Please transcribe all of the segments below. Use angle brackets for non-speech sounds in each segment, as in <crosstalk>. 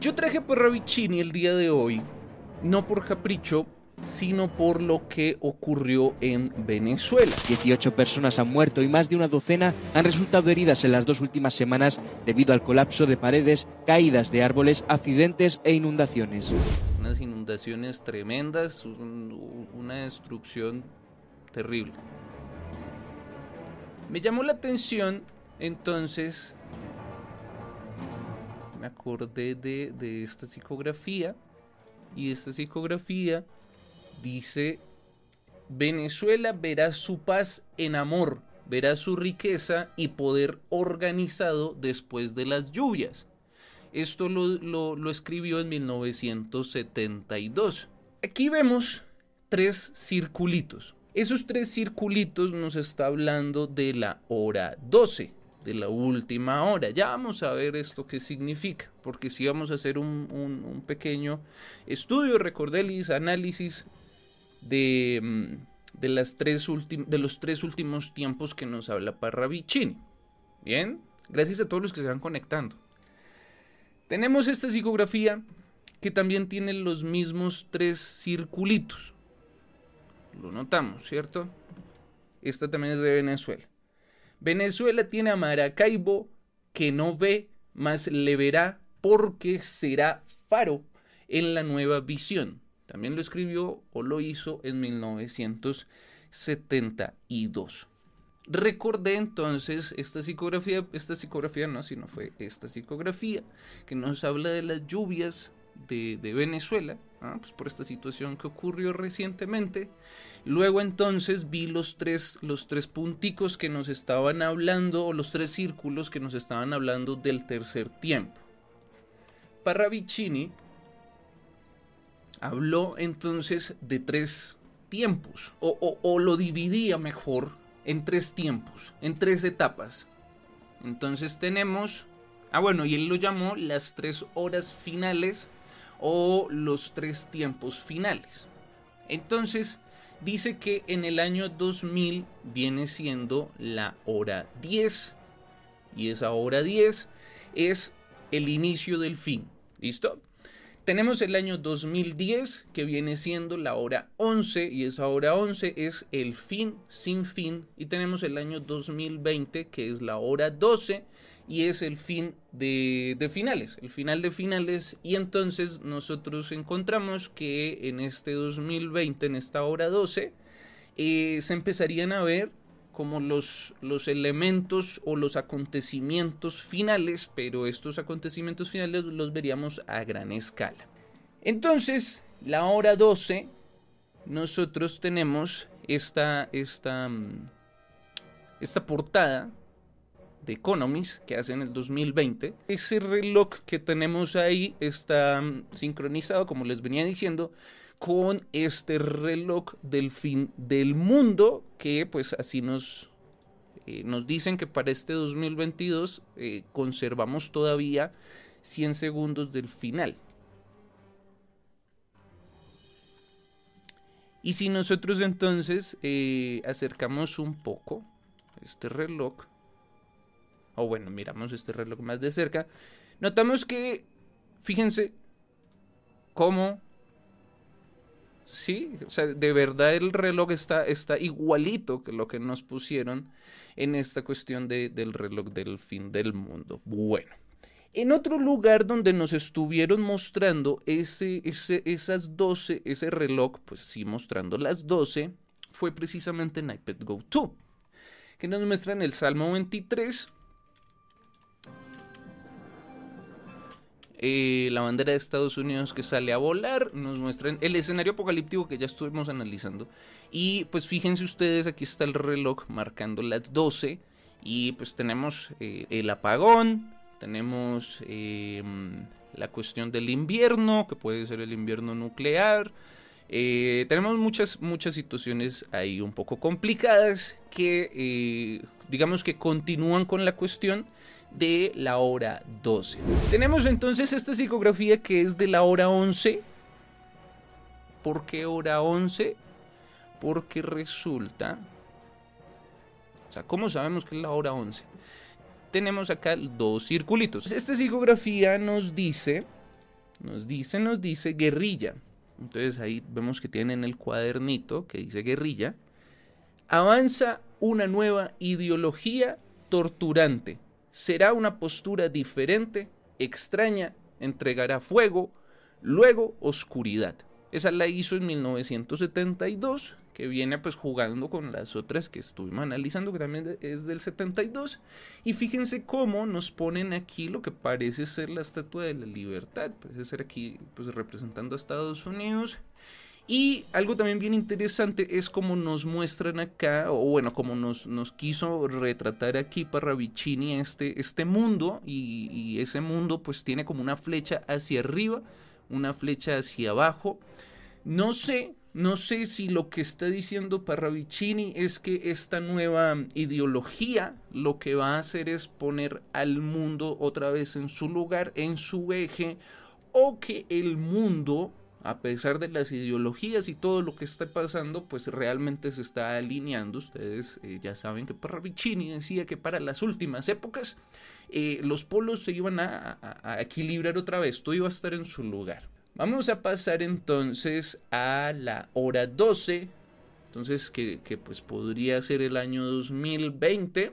Yo traje Parravicini el día de hoy, no por capricho, sino por lo que ocurrió en Venezuela. 18 personas han muerto y más de una docena han resultado heridas en las dos últimas semanas debido al colapso de paredes, caídas de árboles, accidentes e inundaciones. Unas inundaciones tremendas, una destrucción terrible. Me llamó la atención entonces, me acordé de, de esta psicografía y esta psicografía dice, Venezuela verá su paz en amor, verá su riqueza y poder organizado después de las lluvias. Esto lo, escribió en 1972. Aquí vemos tres circulitos. Esos tres circulitos nos está hablando de la hora 12, de la última hora. Ya vamos a ver esto qué significa, porque si vamos a hacer un, pequeño estudio, recordéis, análisis Mm, de, las tres de los tres últimos tiempos que nos habla Parravicini. Bien, gracias a todos los que se van conectando. Tenemos esta psicografía que también tiene los mismos tres circulitos. Lo notamos, ¿cierto? Esta también es de Venezuela. Venezuela tiene a Maracaibo que no ve, más le verá porque será faro en la nueva visión. También lo escribió o lo hizo en 1972. Recordé entonces esta psicografía, esta psicografía no, sino fue esta psicografía que nos habla de las lluvias de, Venezuela, ¿ah? pues por esta situación que ocurrió recientemente. Luego entonces vi los tres, los tres punticos que nos estaban hablando, o los tres círculos que nos estaban hablando del tercer tiempo. Parravicini habló entonces de tres tiempos, o, lo dividía mejor en tres tiempos, en tres etapas. Entonces tenemos, ah bueno, y él lo llamó las tres horas finales o los tres tiempos finales. Entonces dice que en el año 2000 viene siendo la hora 10 y esa hora 10 es el inicio del fin. ¿Listo? Tenemos el año 2010 que viene siendo la hora 11 y esa hora 11 es el fin sin fin y tenemos el año 2020 que es la hora 12 y es el fin de, finales, el final de finales y entonces nosotros encontramos que en este 2020, en esta hora 12, eh, se empezarían a ver como los, los elementos o los acontecimientos finales, pero estos acontecimientos finales los veríamos a gran escala. Entonces, la hora 12, nosotros tenemos esta, esta, mm, esta portada de Economist que hace en el 2020. Ese reloj que tenemos ahí está mm, sincronizado, como les venía diciendo, con este reloj del fin del mundo que pues así nos, eh, nos dicen que para este 2022 eh, conservamos todavía 100 segundos del final. Y si nosotros entonces eh, acercamos un poco este reloj, o bueno, miramos este reloj más de cerca, notamos que, fíjense, cómo Sí, o sea, de verdad el reloj está, está igualito que lo que nos pusieron en esta cuestión del reloj del fin del mundo. Bueno, en otro lugar donde nos estuvieron mostrando ese, ese, esas 12, ese reloj, pues sí mostrando las 12, fue precisamente en iPad Go 2, que nos muestran el Salmo 23, Eh, la bandera de Estados Unidos que sale a volar, nos muestran el escenario apocalíptico que ya estuvimos analizando. Y pues fíjense ustedes, aquí está el reloj marcando las 12 y pues tenemos eh, el apagón, tenemos em, la cuestión del invierno, que puede ser el invierno nuclear. Eh, tenemos muchas, muchas situaciones ahí un poco complicadas que digamos que continúan con la cuestión de la hora 12. Tenemos entonces esta psicografía que es de la hora 11. ¿Por qué hora 11? Porque resulta... O sea, ¿cómo sabemos que es la hora 11? Tenemos acá dos circulitos. Esta psicografía nos dice nos dice, nos dice guerrilla. Entonces ahí vemos que tienen el cuadernito que dice guerrilla. Avanza una nueva ideología torturante. Será una postura diferente, extraña, entregará fuego, luego oscuridad. Esa la hizo en 1972 que viene pues jugando con las otras que estuvimos analizando, que también es del 72. Y fíjense cómo nos ponen aquí lo que parece ser la Estatua de la Libertad, parece ser aquí pues representando a Estados Unidos. Y algo también bien interesante es como nos muestran acá, o bueno, como nos, nos quiso retratar aquí Parravicini este, este mundo, y, y ese mundo pues tiene como una flecha hacia arriba, una flecha hacia abajo. No sé no sé si lo que está diciendo Parravicini es que esta nueva ideología lo que va a hacer es poner al mundo otra vez en su lugar, en su eje, o que el mundo, a pesar de las ideologías y todo lo que está pasando, pues realmente se está alineando. Ustedes eh, ya saben que Parravicini decía que para las últimas épocas eh, los polos se iban a equilibrar otra vez, todo iba a estar en su lugar. Vamos a pasar entonces a la hora 12, entonces que, pues podría ser el año 2020 o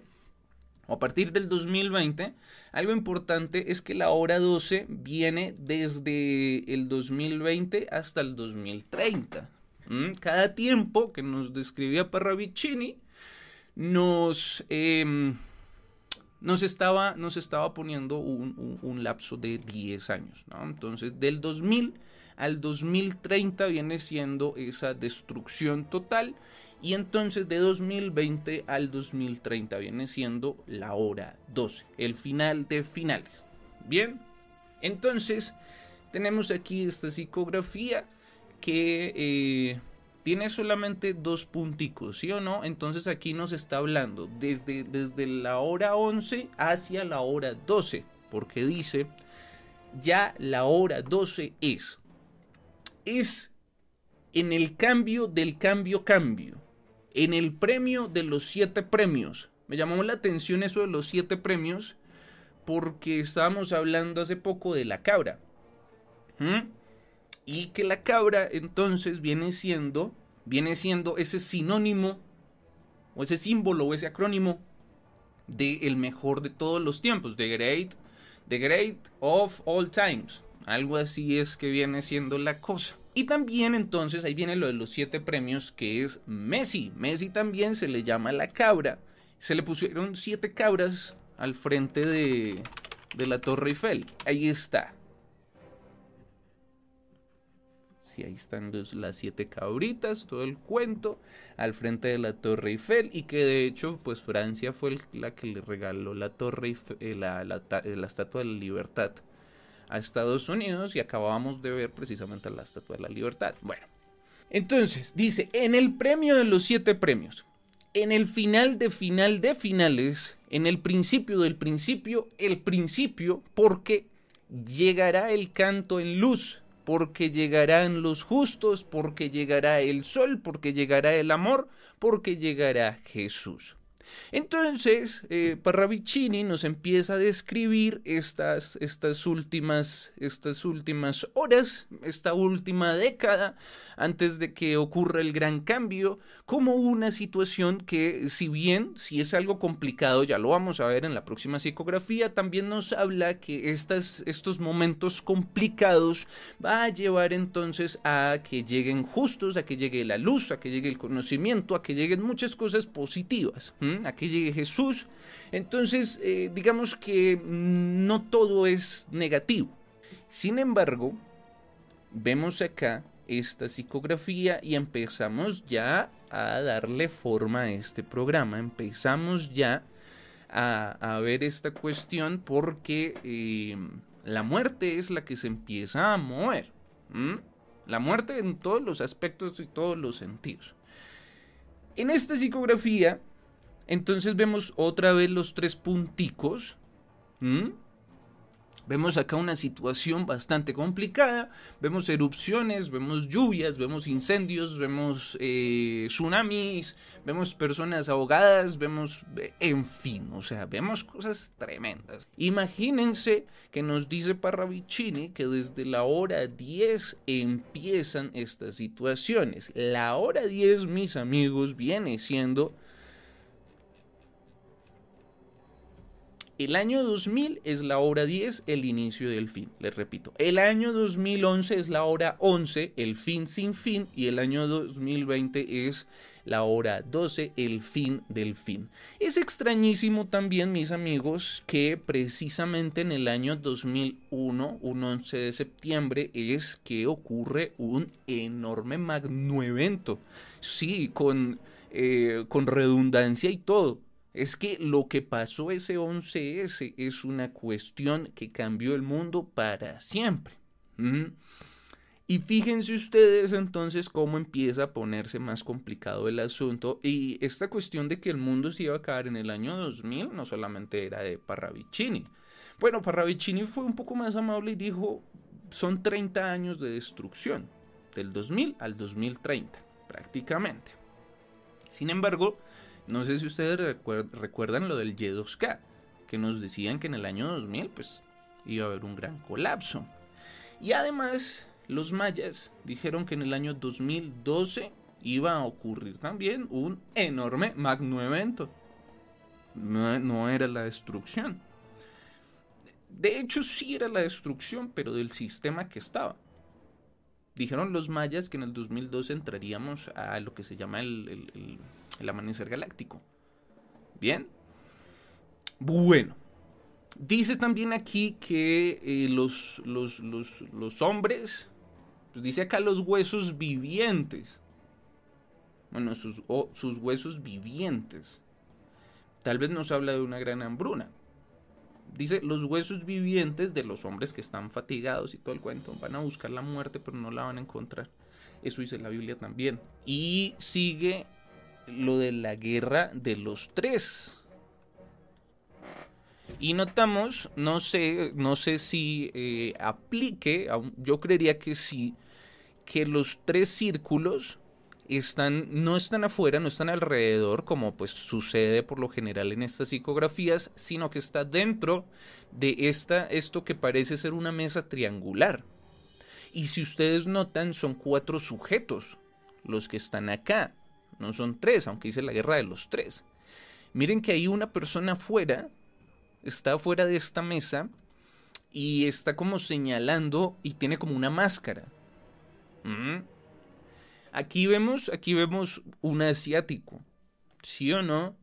a partir del 2020. Algo importante es que la hora 12 viene desde el 2020 hasta el 2030. Cada tiempo que nos describía Parravicini nos... Em, nos estaba, nos estaba poniendo un, lapso de 10 años. Entonces, del 2000 al 2030 viene siendo esa destrucción total. Y entonces de 2020 al 2030 viene siendo la hora 12, el final de finales. Bien, entonces tenemos aquí esta psicografía que eh, tiene solamente dos punticos, ¿sí o no? Entonces aquí nos está hablando desde, desde la hora 11 hacia la hora 12, porque dice, ya la hora 12 es, es en el cambio del cambio cambio, en el premio de los siete premios. Me llamó la atención eso de los siete premios, porque estábamos hablando hace poco de la cabra. Y que la cabra entonces viene siendo, viene siendo ese sinónimo o ese símbolo o ese acrónimo de el mejor de todos los tiempos, the great, the great of all times. Algo así es que viene siendo la cosa. Y también entonces ahí viene lo de los siete premios que es Messi. Messi también se le llama la cabra. Se le pusieron siete cabras al frente de, de la Torre Eiffel. Ahí está y ahí están las siete cabritas, todo el cuento, al frente de la Torre Eiffel y que de hecho pues Francia fue la que le regaló la Torre eh, la, la, la, Estatua de la Libertad a Estados Unidos y acabábamos de ver precisamente la Estatua de la Libertad. Bueno, entonces dice, en el premio de los siete premios, en el final de final de finales, en el principio del principio, el principio, porque llegará el canto en luz porque llegarán los justos, porque llegará el sol, porque llegará el amor, porque llegará Jesús. Entonces, eh, Parravicini nos empieza a describir estas, estas, últimas, estas últimas horas, esta última década, antes de que ocurra el gran cambio, como una situación que, si bien, si es algo complicado, ya lo vamos a ver en la próxima psicografía, también nos habla que estas, estos momentos complicados va a llevar entonces a que lleguen justos, a que llegue la luz, a que llegue el conocimiento, a que lleguen muchas cosas positivas a que llegue Jesús. Entonces, eh, digamos que no todo es negativo. Sin embargo, vemos acá esta psicografía y empezamos ya a darle forma a este programa. Empezamos ya a, ver esta cuestión porque eh, la muerte es la que se empieza a mover. La muerte en todos los aspectos y todos los sentidos. En esta psicografía entonces vemos otra vez los tres punticos. Vemos acá una situación bastante complicada, vemos erupciones, vemos lluvias, vemos incendios, vemos eh, tsunamis, vemos personas ahogadas, vemos, eh, en fin, o sea, vemos cosas tremendas. Imagínense que nos dice Parravicini que desde la hora 10 empiezan estas situaciones. La hora 10, mis amigos, viene siendo El año 2000 es la hora 10, el inicio del fin. Les repito, el año 2011 es la hora 11, el fin sin fin. Y el año 2020 es la hora 12, el fin del fin. Es extrañísimo también, mis amigos, que precisamente en el año 2001, un 11 de septiembre, es que ocurre un enorme magno Sí, con, eh, con redundancia y todo es que lo que pasó ese 11S es una cuestión que cambió el mundo para siempre. Y fíjense ustedes entonces cómo empieza a ponerse más complicado el asunto. Y esta cuestión de que el mundo se iba a acabar en el año 2000 no solamente era de Parravicini. Bueno, Parravicini fue un poco más amable y dijo, son 30 años de destrucción, del 2000 al 2030, prácticamente. Sin embargo, no sé si ustedes recuerdan lo del Y2K, que nos decían que en el año 2000 pues iba a haber un gran colapso. Y además, los mayas dijeron que en el año 2012 iba a ocurrir también un enorme magno evento. No, no, era la destrucción. De hecho, sí era la destrucción, pero del sistema que estaba. Dijeron los mayas que en el 2012 entraríamos a lo que se llama el el amanecer galáctico. Bien. Bueno. Dice también aquí que eh, los, los, hombres, pues dice acá los huesos vivientes. Bueno, sus, sus huesos vivientes. Tal vez nos habla de una gran hambruna. Dice, los huesos vivientes de los hombres que están fatigados y todo el cuento van a buscar la muerte, pero no la van a encontrar. Eso dice la Biblia también. Y sigue lo de la guerra de los tres. Y notamos, no sé, no sé si eh, aplique, yo creería que sí, que los tres círculos están, no están afuera, no están alrededor, como pues sucede por lo general en estas psicografías, sino que está dentro de esta, esto que parece ser una mesa triangular. Y si ustedes notan, son cuatro sujetos los que están acá no son tres, aunque dice la guerra de los tres. Miren que hay una persona afuera, está fuera de esta mesa y está como señalando y tiene como una máscara. ¿Mm? Aquí vemos, aquí vemos un asiático, ¿sí o no?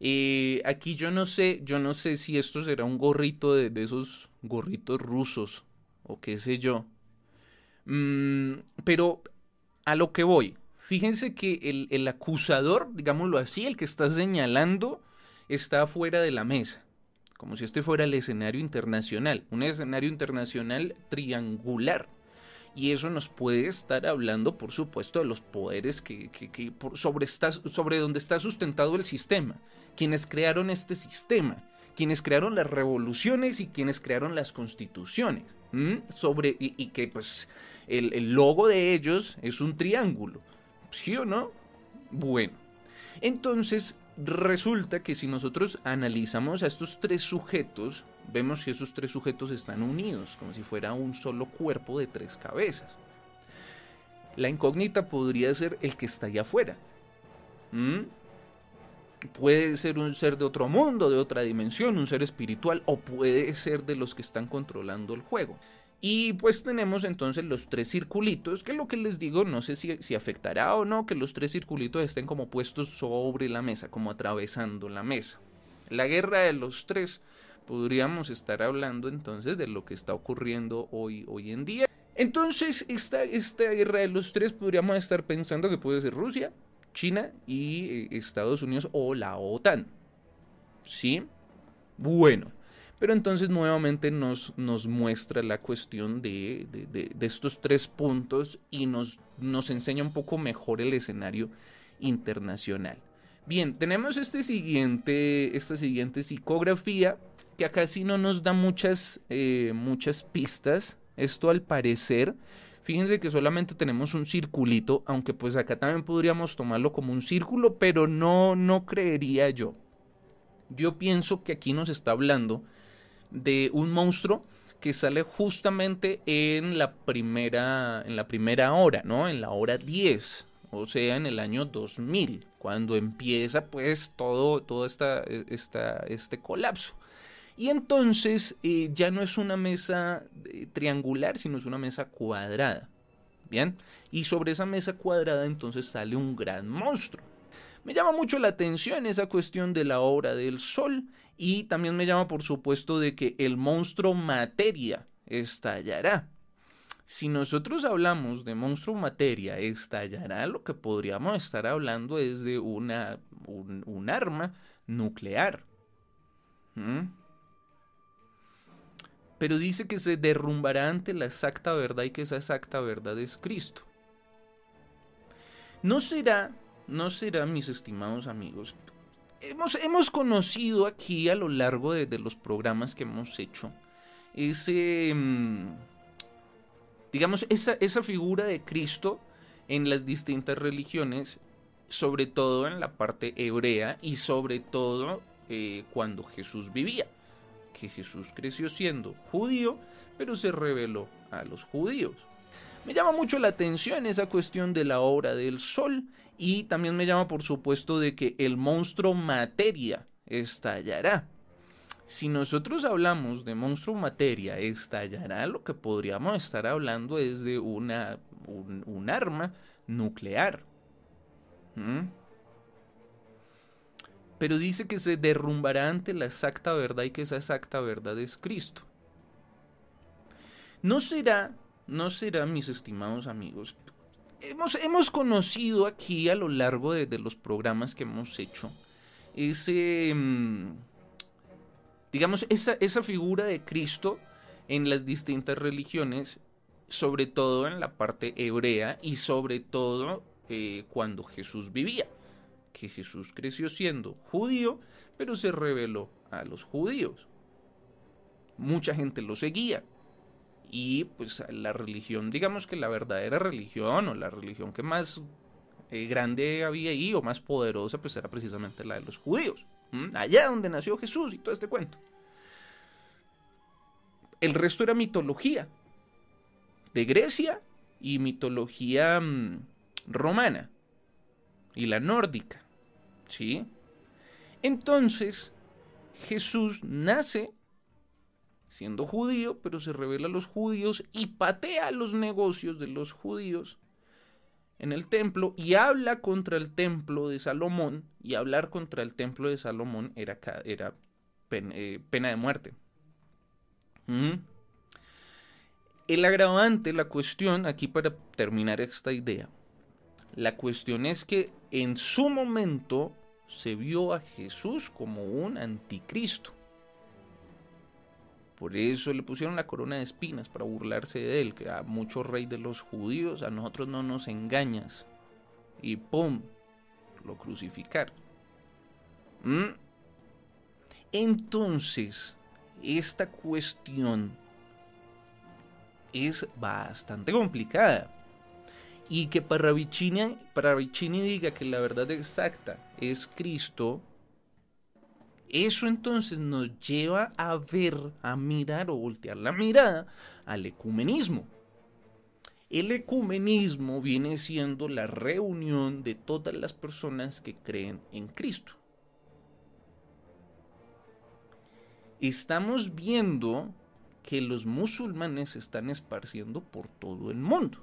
Eh, aquí yo no sé, yo no sé si esto será un gorrito de, esos gorritos rusos o qué sé yo. Mm, pero a lo que voy, Fíjense que el, acusador, digámoslo así, el que está señalando, está afuera de la mesa, como si este fuera el escenario internacional, un escenario internacional triangular. Y eso nos puede estar hablando, por supuesto, de los poderes que, sobre, sobre donde está sustentado el sistema, quienes crearon este sistema, quienes crearon las revoluciones y quienes crearon las constituciones, sobre, y, que pues el, el logo de ellos es un triángulo. ¿Sí o no? Bueno, entonces resulta que si nosotros analizamos a estos tres sujetos, vemos que esos tres sujetos están unidos, como si fuera un solo cuerpo de tres cabezas. La incógnita podría ser el que está allá afuera. Puede ser un ser de otro mundo, de otra dimensión, un ser espiritual, o puede ser de los que están controlando el juego. Y pues tenemos entonces los tres circulitos, que lo que les digo, no sé si, si, afectará o no que los tres circulitos estén como puestos sobre la mesa, como atravesando la mesa. La guerra de los tres, podríamos estar hablando entonces de lo que está ocurriendo hoy, hoy en día. Entonces, esta, esta guerra de los tres podríamos estar pensando que puede ser Rusia, China y eh, Estados Unidos o la OTAN. ¿Sí? Bueno. Pero entonces nuevamente nos, nos muestra la cuestión de, estos tres puntos y nos, nos enseña un poco mejor el escenario internacional. Bien, tenemos este siguiente, esta siguiente psicografía que acá sí no nos da muchas, eh, muchas pistas. Esto al parecer, fíjense que solamente tenemos un circulito, aunque pues acá también podríamos tomarlo como un círculo, pero no, no creería yo. Yo pienso que aquí nos está hablando de un monstruo que sale justamente en la primera, en la primera hora, ¿no? En la hora 10, o sea, en el año 2000, cuando empieza pues todo, todo esta, esta, este colapso. Y entonces eh, ya no es una mesa eh, triangular, sino es una mesa cuadrada. Bien, y sobre esa mesa cuadrada entonces sale un gran monstruo. Me llama mucho la atención esa cuestión de la obra del sol y también me llama por supuesto de que el monstruo materia estallará. Si nosotros hablamos de monstruo materia estallará, lo que podríamos estar hablando es de una, un, arma nuclear. ¿Mm? Pero dice que se derrumbará ante la exacta verdad y que esa exacta verdad es Cristo. ¿No será no será, mis estimados amigos, hemos, hemos conocido aquí a lo largo de, los programas que hemos hecho ese, mm, digamos, esa, esa figura de Cristo en las distintas religiones, sobre todo en la parte hebrea y sobre todo eh, cuando Jesús vivía, que Jesús creció siendo judío, pero se reveló a los judíos. Me llama mucho la atención esa cuestión de la obra del sol y también me llama por supuesto de que el monstruo materia estallará. Si nosotros hablamos de monstruo materia estallará, lo que podríamos estar hablando es de una, un, arma nuclear. ¿Mm? Pero dice que se derrumbará ante la exacta verdad y que esa exacta verdad es Cristo. ¿No será no será, mis estimados amigos, hemos, hemos conocido aquí a lo largo de, los programas que hemos hecho ese, mm, digamos, esa, esa figura de Cristo en las distintas religiones, sobre todo en la parte hebrea y sobre todo eh, cuando Jesús vivía, que Jesús creció siendo judío, pero se reveló a los judíos. Mucha gente lo seguía, y pues la religión, digamos que la verdadera religión o la religión que más eh, grande había ahí o más poderosa pues era precisamente la de los judíos, allá donde nació Jesús y todo este cuento. El resto era mitología de Grecia y mitología mm, romana y la nórdica, ¿sí? Entonces, Jesús nace siendo judío, pero se revela a los judíos y patea los negocios de los judíos en el templo y habla contra el templo de Salomón, y hablar contra el templo de Salomón era, era eh, pena, de muerte. El agravante, la cuestión, aquí para terminar esta idea, la cuestión es que en su momento se vio a Jesús como un anticristo. Por eso le pusieron la corona de espinas para burlarse de él, que a mucho rey de los judíos, a nosotros no nos engañas. Y ¡pum! Lo crucificaron. ¿Mm? Entonces, esta cuestión es bastante complicada. Y que para para diga que la verdad exacta es Cristo, eso entonces nos lleva a ver, a mirar o voltear la mirada al ecumenismo. El ecumenismo viene siendo la reunión de todas las personas que creen en Cristo. Estamos viendo que los musulmanes se están esparciendo por todo el mundo.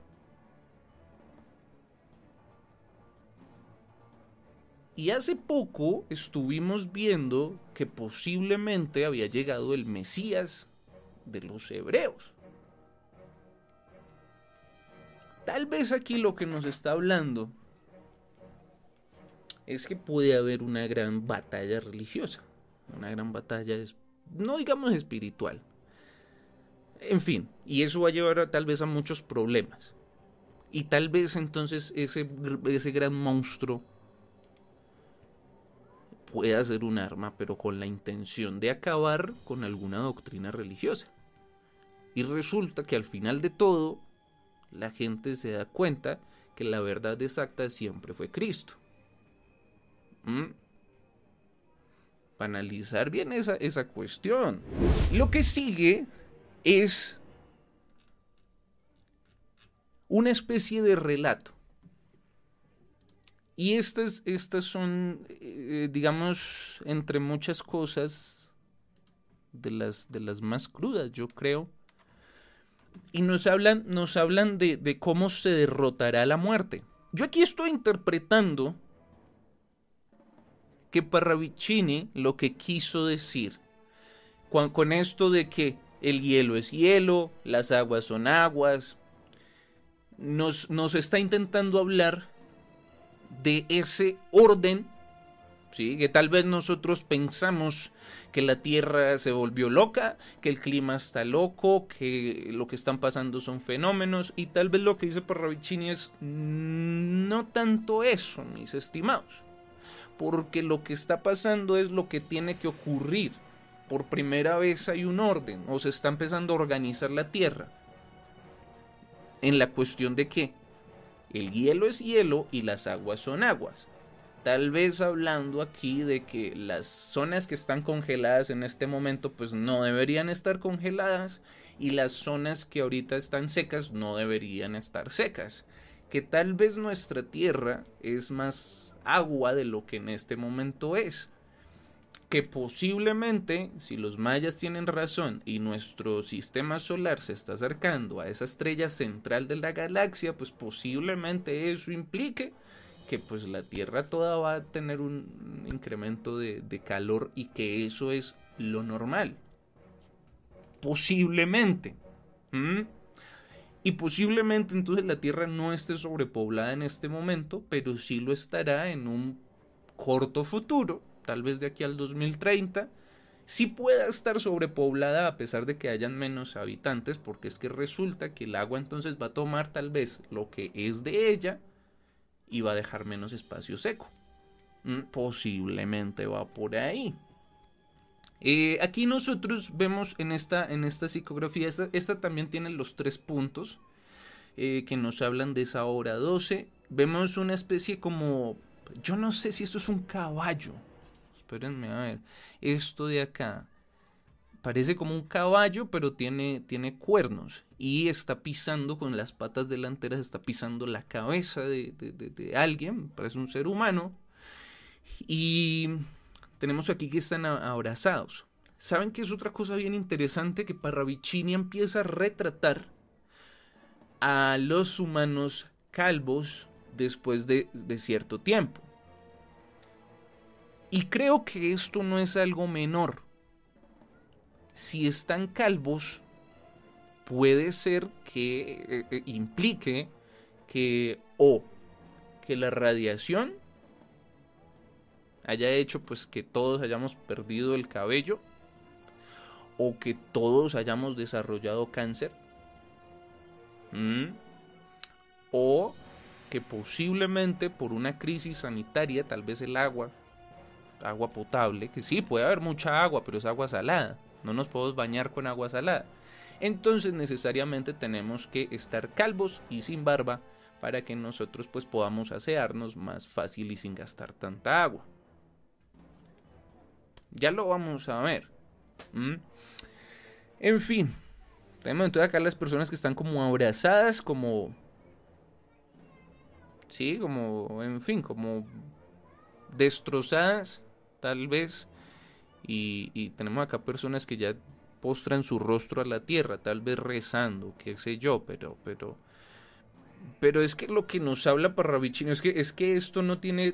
Y hace poco estuvimos viendo que posiblemente había llegado el Mesías de los hebreos. Tal vez aquí lo que nos está hablando es que puede haber una gran batalla religiosa, una gran batalla, no digamos espiritual. En fin, y eso va a llevar tal vez a muchos problemas. Y tal vez entonces ese, ese gran monstruo pueda ser un arma, pero con la intención de acabar con alguna doctrina religiosa. Y resulta que al final de todo, la gente se da cuenta que la verdad exacta siempre fue Cristo. ¿Mm? Para analizar bien esa, esa cuestión. Lo que sigue es una especie de relato. Y estas, estas son, eh, digamos, entre muchas cosas, de las, de las más crudas, yo creo. Y nos hablan, nos hablan de, de cómo se derrotará la muerte. Yo aquí estoy interpretando que Parravicini lo que quiso decir con, esto de que el hielo es hielo, las aguas son aguas, nos, nos está intentando hablar de ese orden, ¿sí? que tal vez nosotros pensamos que la Tierra se volvió loca, que el clima está loco, que lo que están pasando son fenómenos, y tal vez lo que dice Parravicini es no tanto eso, mis estimados porque lo que está pasando es lo que tiene que ocurrir. Por primera vez hay un orden, o se está empezando a organizar la Tierra. En la cuestión de que el hielo es hielo y las aguas son aguas. Tal vez hablando aquí de que las zonas que están congeladas en este momento pues no deberían estar congeladas y las zonas que ahorita están secas no deberían estar secas. Que tal vez nuestra Tierra es más agua de lo que en este momento es. Que posiblemente, si los mayas tienen razón y nuestro sistema solar se está acercando a esa estrella central de la galaxia, pues posiblemente eso implique que pues la Tierra toda va a tener un incremento de, calor y que eso es lo normal. Posiblemente. Y posiblemente entonces la Tierra no esté sobrepoblada en este momento, pero sí lo estará en un corto futuro, tal vez de aquí al 2030. Sí pueda estar sobrepoblada a pesar de que hayan menos habitantes, porque es que resulta que el agua entonces va a tomar tal vez lo que es de ella y va a dejar menos espacio seco. Mm, posiblemente va por ahí. Eh, aquí nosotros vemos en esta, en esta psicografía, esta, también tiene los tres puntos eh, que nos hablan de esa hora 12. Vemos una especie como, yo no sé si esto es un caballo. Espérenme a ver, esto de acá. Parece como un caballo, pero tiene, tiene cuernos. Y está pisando con las patas delanteras, está pisando la cabeza de, de alguien, parece un ser humano. Y tenemos aquí que están abrazados. ¿Saben que es otra cosa bien interesante? Que Parravicini empieza a retratar a los humanos calvos después de, de cierto tiempo. Y creo que esto no es algo menor. Si están calvos, puede ser que eh, eh, implique que o que la radiación haya hecho pues que todos hayamos perdido el cabello o que todos hayamos desarrollado cáncer o que posiblemente por una crisis sanitaria, tal vez el agua, agua potable, que sí, puede haber mucha agua, pero es agua salada, no nos podemos bañar con agua salada. Entonces necesariamente tenemos que estar calvos y sin barba para que nosotros pues podamos asearnos más fácil y sin gastar tanta agua. Ya lo vamos a ver. En fin. Tenemos entonces acá las personas que están como abrazadas, como... Sí, como, en fin, como destrozadas, tal vez. Y, y tenemos acá personas que ya postran su rostro a la tierra, tal vez rezando, qué sé yo, pero, pero, pero es que lo que nos habla Parravicino es que, es que esto no tiene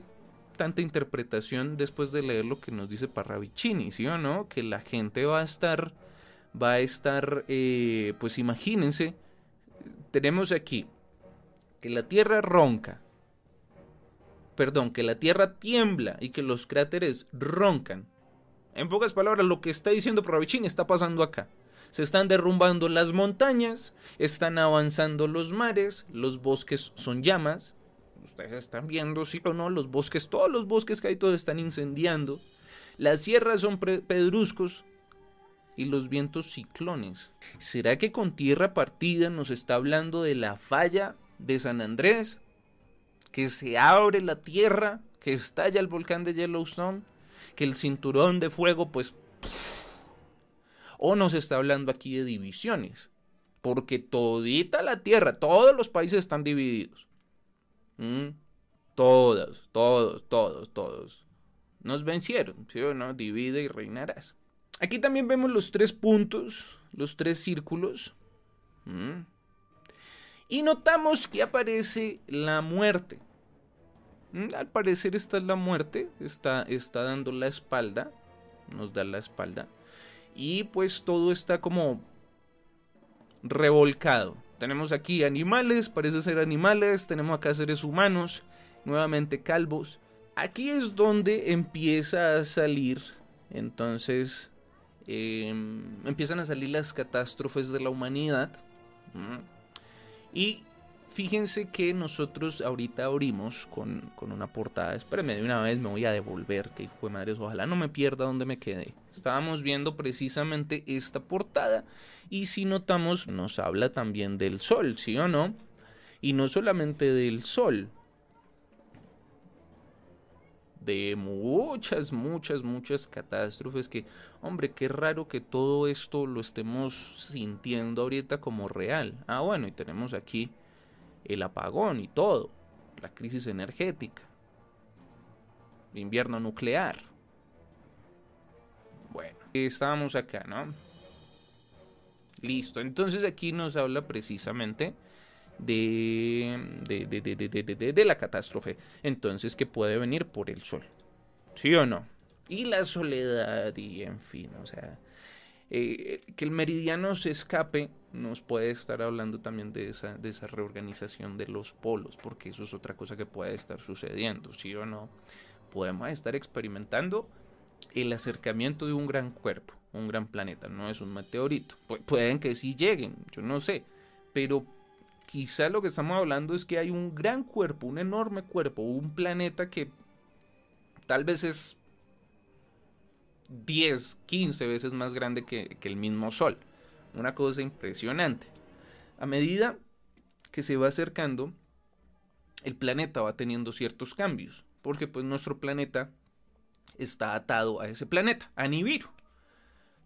tanta interpretación después de leer lo que nos dice Parravicini, ¿sí o no? Que la gente va a estar, va a estar, eh, pues imagínense, tenemos aquí que la Tierra ronca, perdón, que la Tierra tiembla y que los cráteres roncan. En pocas palabras, lo que está diciendo Parravicini está pasando acá. Se están derrumbando las montañas, están avanzando los mares, los bosques son llamas, ustedes están viendo, sí o no, los bosques, todos los bosques que hay, todos están incendiando. Las sierras son pedruscos y los vientos ciclones. ¿Será que con tierra partida nos está hablando de la falla de San Andrés? Que se abre la tierra, que estalla el volcán de Yellowstone, que el cinturón de fuego, pues... O nos está hablando aquí de divisiones, porque todita la tierra, todos los países están divididos. ¿Mm? Todos, todos, todos, todos. Nos vencieron, ¿sí o no? Divide y reinarás. Aquí también vemos los tres puntos, los tres círculos. ¿Mm? Y notamos que aparece la muerte. ¿Mm? Al parecer esta es la muerte, está, está dando la espalda, nos da la espalda. Y pues todo está como revolcado. Tenemos aquí animales, parece ser animales, tenemos acá seres humanos, nuevamente calvos. Aquí es donde empieza a salir, entonces, em, empiezan a salir las catástrofes de la humanidad. Y fíjense que nosotros ahorita abrimos con, una portada. Espérenme, de una vez me voy a devolver, que hijo de madres, ojalá no me pierda donde me quedé. Estábamos viendo precisamente esta portada y si notamos nos habla también del sol, ¿sí o no? Y no solamente del sol, de muchas, muchas, muchas catástrofes que, hombre, qué raro que todo esto lo estemos sintiendo ahorita como real. Ah, bueno, y tenemos aquí el apagón y todo, la crisis energética, invierno nuclear. Bueno, estábamos acá, ¿no? Listo, entonces aquí nos habla precisamente de, de, de, de, la catástrofe. Entonces, que puede venir por el sol. ¿Sí o no? Y la soledad y en fin, o sea, eh, que el meridiano se escape nos puede estar hablando también de esa, de esa reorganización de los polos, porque eso es otra cosa que puede estar sucediendo, ¿sí o no? Podemos estar experimentando el acercamiento de un gran cuerpo, un gran planeta, no es un meteorito. pueden que sí lleguen, yo no sé, pero quizá lo que estamos hablando es que hay un gran cuerpo, un enorme cuerpo, un planeta que tal vez es 10, 15 veces más grande que, el mismo Sol. Una cosa impresionante. A medida que se va acercando, el planeta va teniendo ciertos cambios, porque pues nuestro planeta está atado a ese planeta, a Nibiru.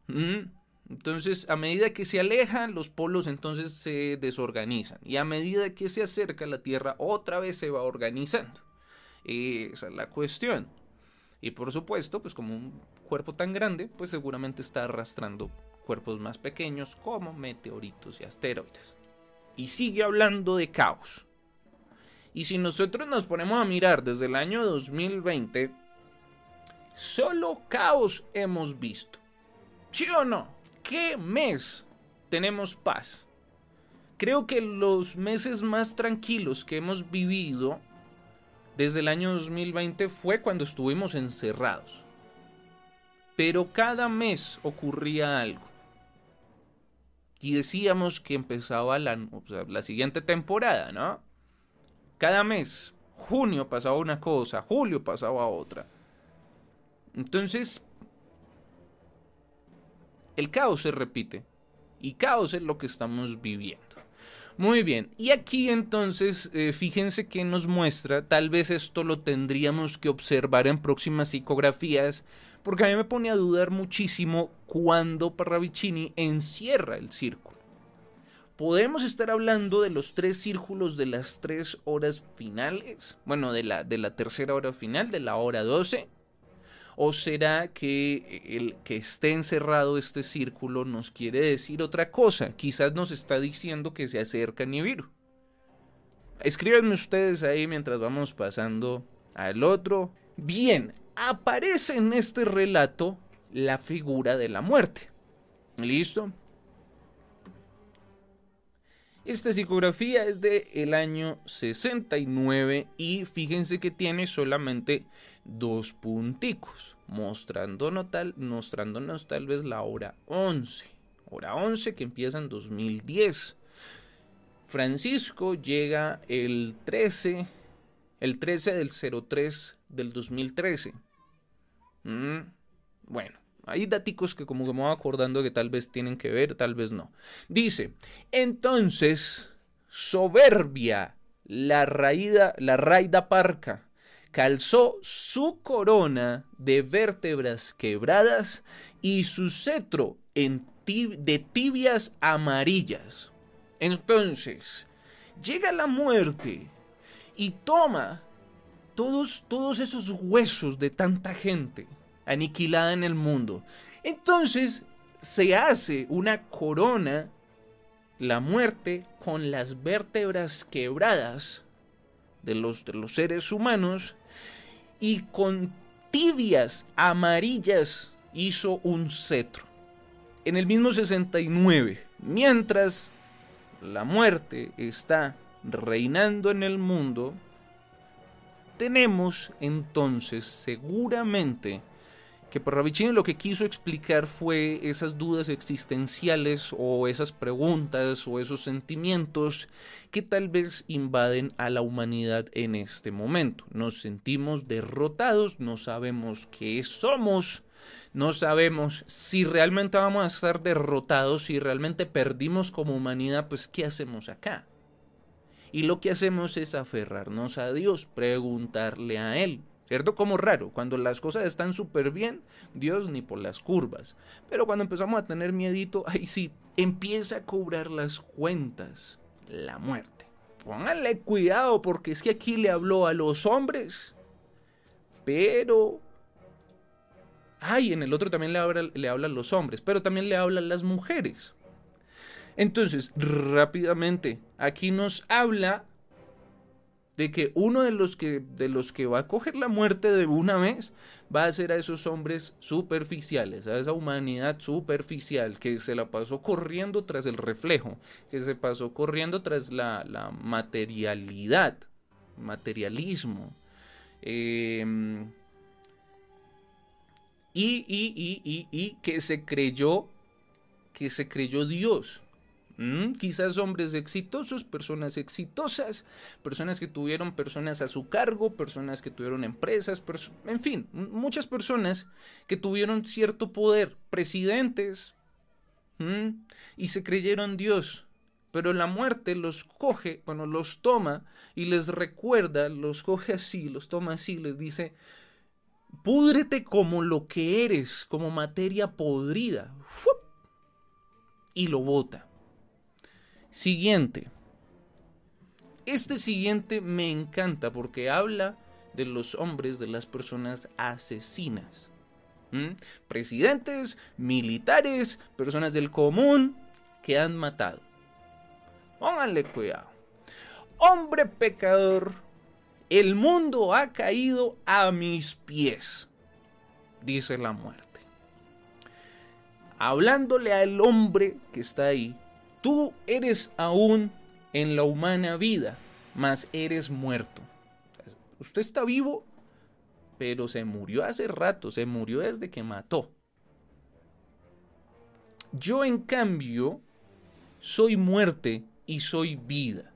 Mm. Entonces, a medida que se alejan, los polos entonces se desorganizan. Y a medida que se acerca la Tierra, otra vez se va organizando. Esa es la cuestión. Y por supuesto, pues como un cuerpo tan grande, pues seguramente está arrastrando cuerpos más pequeños como meteoritos y asteroides. Y sigue hablando de caos. Y si nosotros nos ponemos a mirar desde el año 2020, solo caos hemos visto. ¿Sí o no? ¿Qué mes tenemos paz? Creo que los meses más tranquilos que hemos vivido desde el año 2020 fue cuando estuvimos encerrados. Pero cada mes ocurría algo. Y decíamos que empezaba la, la siguiente temporada, ¿no? Cada mes, junio pasaba una cosa, julio pasaba otra. Entonces, el caos se repite. Y caos es lo que estamos viviendo. Muy bien, y aquí entonces eh, fíjense que nos muestra, tal vez esto lo tendríamos que observar en próximas psicografías, porque a mí me pone a dudar muchísimo cuando Parravicini encierra el círculo. ¿Podemos estar hablando de los tres círculos de las tres horas finales? Bueno, de la, de la tercera hora final, de la hora 12 ¿O será que el que esté encerrado este círculo nos quiere decir otra cosa? Quizás nos está diciendo que se acerca Nibiru. Escríbanme ustedes ahí mientras vamos pasando al otro. Bien, aparece en este relato la figura de la muerte. ¿Listo? Esta psicografía es de el año 69 y fíjense que tiene solamente dos punticos, mostrándonos tal, mostrándonos tal vez la hora 11. Hora 11 que empieza en 2010. Francisco llega el 13, el 13 del 03 del 2013. Mm, bueno, hay datos que como que me voy acordando que tal vez tienen que ver, tal vez no. Dice, entonces, soberbia, la raída, la raida parca, calzó su corona de vértebras quebradas y su cetro de tibias amarillas. Entonces, llega la muerte y toma todos, todos esos huesos de tanta gente aniquilada en el mundo. Entonces se hace una corona, la muerte, con las vértebras quebradas de los, de los seres humanos y con tibias amarillas hizo un cetro. En el mismo 69, mientras la muerte está reinando en el mundo, tenemos entonces seguramente que Parravicini lo que quiso explicar fue esas dudas existenciales o esas preguntas o esos sentimientos que tal vez invaden a la humanidad en este momento. Nos sentimos derrotados, no sabemos qué somos, no sabemos si realmente vamos a estar derrotados, si realmente perdimos como humanidad, pues ¿qué hacemos acá? Y lo que hacemos es aferrarnos a Dios, preguntarle a Él, ¿Cierto? Como raro, cuando las cosas están súper bien, Dios ni por las curvas. Pero cuando empezamos a tener miedito, <laughs> ahí sí, empieza a cobrar las cuentas la muerte. Pónganle cuidado porque es que aquí le habló a los hombres, pero... Ay, en el otro también le habla, le a los hombres, pero también le hablan las mujeres. Entonces, rápidamente, aquí nos habla de que uno de los que, de los que va a coger la muerte de una vez va a ser a esos hombres superficiales, a esa humanidad superficial que se la pasó corriendo tras el reflejo, que se pasó corriendo tras la, la materialidad, materialismo. Em, y, y, y, y, y que se creyó, que se creyó Dios. Mm, quizás hombres exitosos, personas exitosas, personas que tuvieron personas a su cargo, personas que tuvieron empresas, en fin, muchas personas que tuvieron cierto poder, presidentes, y se creyeron Dios. Pero la muerte los coge, bueno, los toma y les recuerda, los coge así, los toma así, les dice, púdrete como lo que eres, como materia podrida. Y lo bota. Siguiente. Este siguiente me encanta porque habla de los hombres, de las personas asesinas. Presidentes, militares, personas del común que han matado. Pónganle cuidado. Hombre pecador, el mundo ha caído a mis pies, dice la muerte. Hablándole al hombre que está ahí, Tú eres aún en la humana vida, mas eres muerto. Usted está vivo, pero se murió hace rato, se murió desde que mató. Yo en cambio soy muerte y soy vida.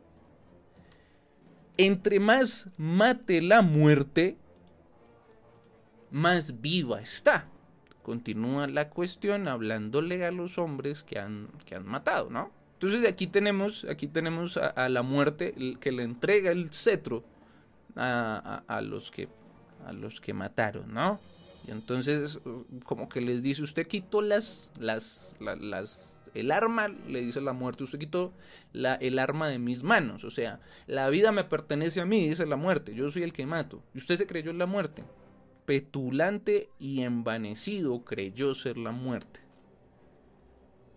Entre más mate la muerte, más viva está continúa la cuestión hablándole a los hombres que han, que han matado, ¿no? Entonces aquí tenemos, aquí tenemos a, la muerte que le entrega el cetro a, a, los que, a los que mataron, ¿no? Y entonces como que les dice, usted quitó las, las, el arma, le dice la muerte, usted quitó la, el arma de mis manos, o sea, la vida me pertenece a mí, dice la muerte, yo soy el que mato, y usted se creyó en la muerte petulante y envanecido creyó ser la muerte.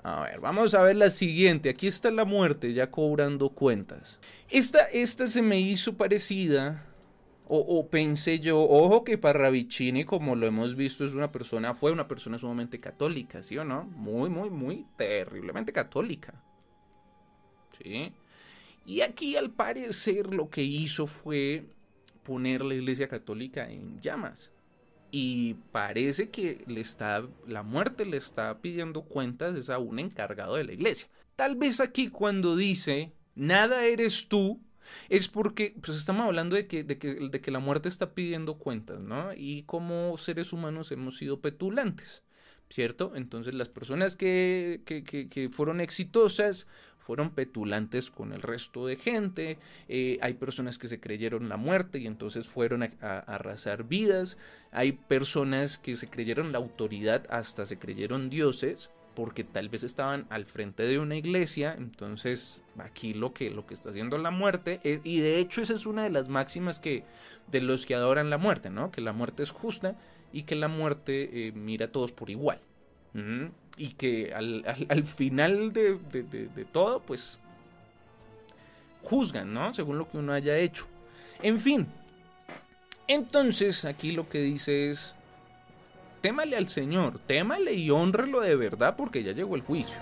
A ver, vamos a ver la siguiente. Aquí está la muerte ya cobrando cuentas. Esta, esta se me hizo parecida, o, pensé yo, ojo que Parravicini, como lo hemos visto, es una persona, fue una persona sumamente católica, ¿sí o no? Muy, muy, muy terriblemente católica. ¿Sí? Y aquí al parecer lo que hizo fue poner la iglesia católica en llamas y parece que le está, la muerte le está pidiendo cuentas es a un encargado de la iglesia. Tal vez aquí cuando dice, nada eres tú, es porque pues estamos hablando de que, de que, de que la muerte está pidiendo cuentas, ¿no? Y como seres humanos hemos sido petulantes, ¿cierto? Entonces las personas que, que, que fueron exitosas fueron petulantes con el resto de gente, eh, hay personas que se creyeron la muerte y entonces fueron a, arrasar vidas, hay personas que se creyeron la autoridad, hasta se creyeron dioses, porque tal vez estaban al frente de una iglesia, entonces aquí lo que, lo que está haciendo la muerte, y de hecho esa es una de las máximas que de los que adoran la muerte, ¿no? Que la muerte es justa y que la muerte eh, mira a todos por igual y que al, final de, todo, pues juzgan, ¿no? Según lo que uno haya hecho. En fin, entonces aquí lo que dice es, témale al Señor, témale y honrelo de verdad porque ya llegó el juicio.